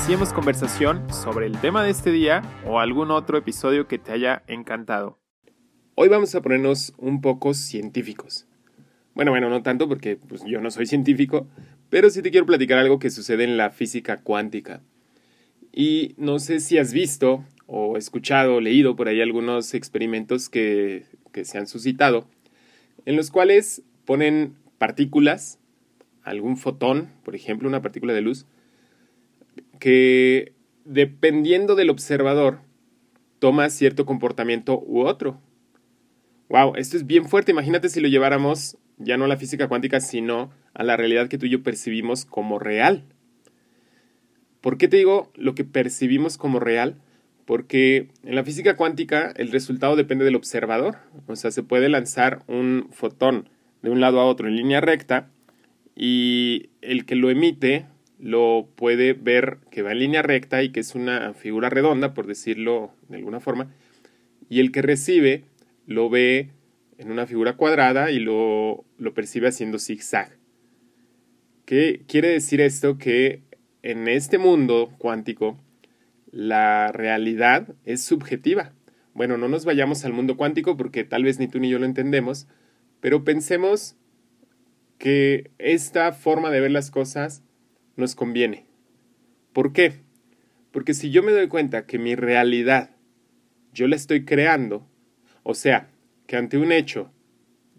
iniciemos conversación sobre el tema de este día o algún otro episodio que te haya encantado. Hoy vamos a ponernos un poco científicos. Bueno, bueno, no tanto porque pues, yo no soy científico, pero sí te quiero platicar algo que sucede en la física cuántica. Y no sé si has visto o escuchado o leído por ahí algunos experimentos que, que se han suscitado, en los cuales ponen partículas, algún fotón, por ejemplo, una partícula de luz, que dependiendo del observador toma cierto comportamiento u otro. Wow, esto es bien fuerte. Imagínate si lo lleváramos ya no a la física cuántica, sino a la realidad que tú y yo percibimos como real. ¿Por qué te digo lo que percibimos como real? Porque en la física cuántica el resultado depende del observador. O sea, se puede lanzar un fotón de un lado a otro en línea recta y el que lo emite lo puede ver que va en línea recta y que es una figura redonda, por decirlo de alguna forma, y el que recibe lo ve en una figura cuadrada y lo, lo percibe haciendo zigzag. ¿Qué quiere decir esto? Que en este mundo cuántico la realidad es subjetiva. Bueno, no nos vayamos al mundo cuántico porque tal vez ni tú ni yo lo entendemos, pero pensemos que esta forma de ver las cosas nos conviene. ¿Por qué? Porque si yo me doy cuenta que mi realidad yo la estoy creando, o sea, que ante un hecho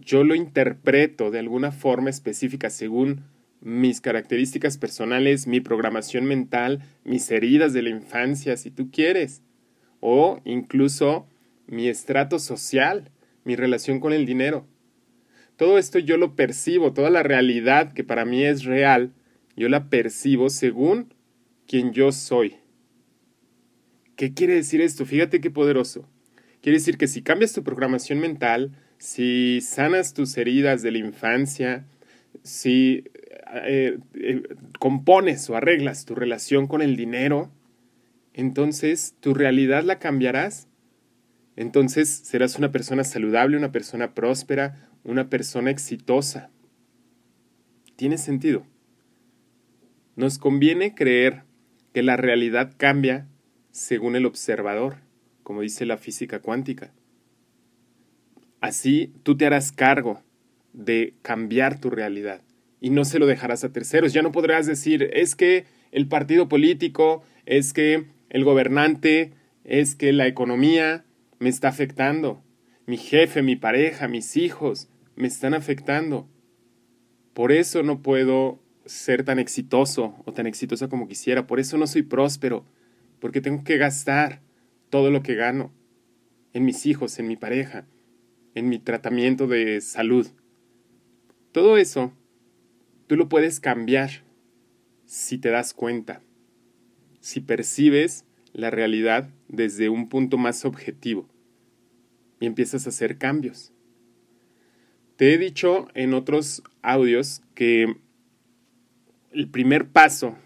yo lo interpreto de alguna forma específica según mis características personales, mi programación mental, mis heridas de la infancia, si tú quieres, o incluso mi estrato social, mi relación con el dinero. Todo esto yo lo percibo, toda la realidad que para mí es real, yo la percibo según quien yo soy. ¿Qué quiere decir esto? Fíjate qué poderoso. Quiere decir que si cambias tu programación mental, si sanas tus heridas de la infancia, si eh, eh, compones o arreglas tu relación con el dinero, entonces tu realidad la cambiarás. Entonces serás una persona saludable, una persona próspera, una persona exitosa. ¿Tiene sentido? Nos conviene creer que la realidad cambia según el observador, como dice la física cuántica. Así tú te harás cargo de cambiar tu realidad y no se lo dejarás a terceros. Ya no podrás decir, es que el partido político, es que el gobernante, es que la economía me está afectando. Mi jefe, mi pareja, mis hijos me están afectando. Por eso no puedo ser tan exitoso o tan exitosa como quisiera. Por eso no soy próspero, porque tengo que gastar todo lo que gano en mis hijos, en mi pareja, en mi tratamiento de salud. Todo eso tú lo puedes cambiar si te das cuenta, si percibes la realidad desde un punto más objetivo y empiezas a hacer cambios. Te he dicho en otros audios que el primer paso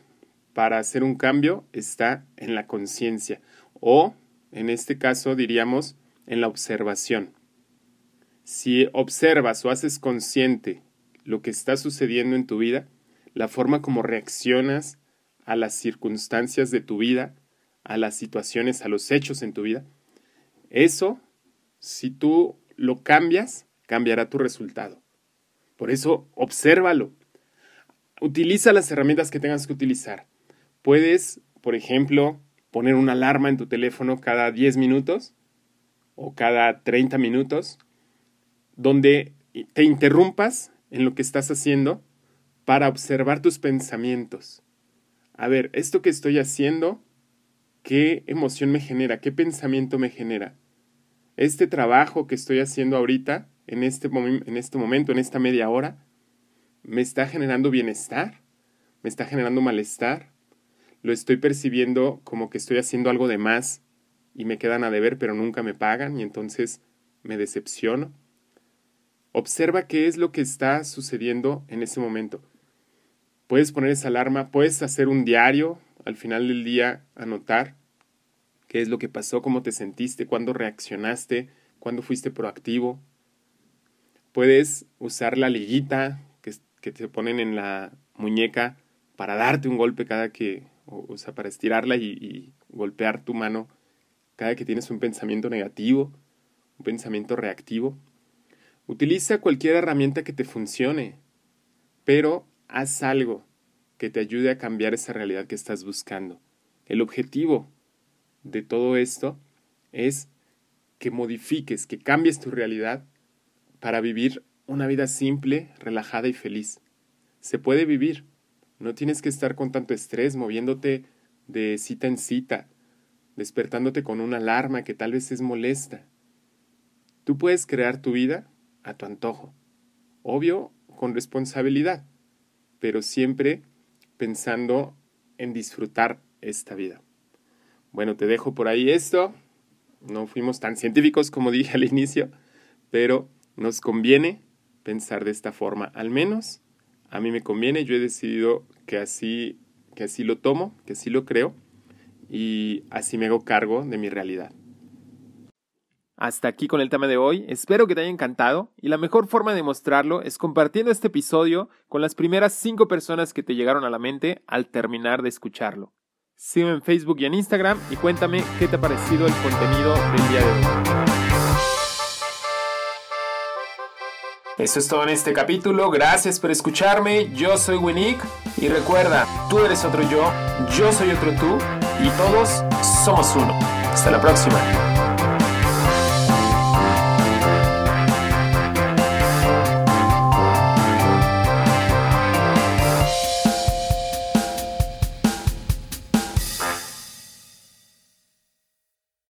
para hacer un cambio está en la conciencia o, en este caso, diríamos, en la observación. Si observas o haces consciente lo que está sucediendo en tu vida, la forma como reaccionas a las circunstancias de tu vida, a las situaciones, a los hechos en tu vida, eso, si tú lo cambias, cambiará tu resultado. Por eso, obsérvalo, utiliza las herramientas que tengas que utilizar. Puedes, por ejemplo, poner una alarma en tu teléfono cada 10 minutos o cada 30 minutos, donde te interrumpas en lo que estás haciendo para observar tus pensamientos. A ver, esto que estoy haciendo, ¿qué emoción me genera? ¿Qué pensamiento me genera? Este trabajo que estoy haciendo ahorita, en este, en este momento, en esta media hora, ¿Me está generando bienestar? ¿Me está generando malestar? ¿Lo estoy percibiendo como que estoy haciendo algo de más y me quedan a deber pero nunca me pagan y entonces me decepciono. Observa qué es lo que está sucediendo en ese momento. Puedes poner esa alarma, puedes hacer un diario, al final del día anotar qué es lo que pasó, cómo te sentiste, cuándo reaccionaste, cuándo fuiste proactivo. Puedes usar la liguita que, te ponen en la muñeca para darte un golpe cada que, o, sea, para estirarla y golpear tu mano cada que tienes un pensamiento negativo, un pensamiento reactivo. Utiliza cualquier herramienta que te funcione, pero haz algo que te ayude a cambiar esa realidad que estás buscando. El objetivo de todo esto es que modifiques, que cambies tu realidad para vivir una vida simple, relajada y feliz. Se puede vivir. No tienes que estar con tanto estrés, moviéndote de cita en cita, despertándote con una alarma que tal vez es molesta. Tú puedes crear tu vida a tu antojo. Obvio, con responsabilidad, pero siempre pensando en disfrutar esta vida. Bueno, te dejo por ahí esto. No fuimos tan científicos como dije al inicio, pero nos conviene pensar de esta forma. Al menos a mí me conviene. Yo he decidido que así, que así lo tomo, que así lo creo y así me hago cargo de mi realidad. Hasta aquí con el tema de hoy, espero que te haya encantado y la mejor forma de mostrarlo es compartiendo este episodio con las primeras 5 personas que te llegaron a la mente al terminar de escucharlo. Sígueme en Facebook y en Instagram y cuéntame qué te ha parecido el contenido del día de hoy. Eso es todo en este capítulo, gracias por escucharme, yo soy Winnick y recuerda, tú eres otro yo, yo soy otro tú y todos somos uno. Hasta la próxima.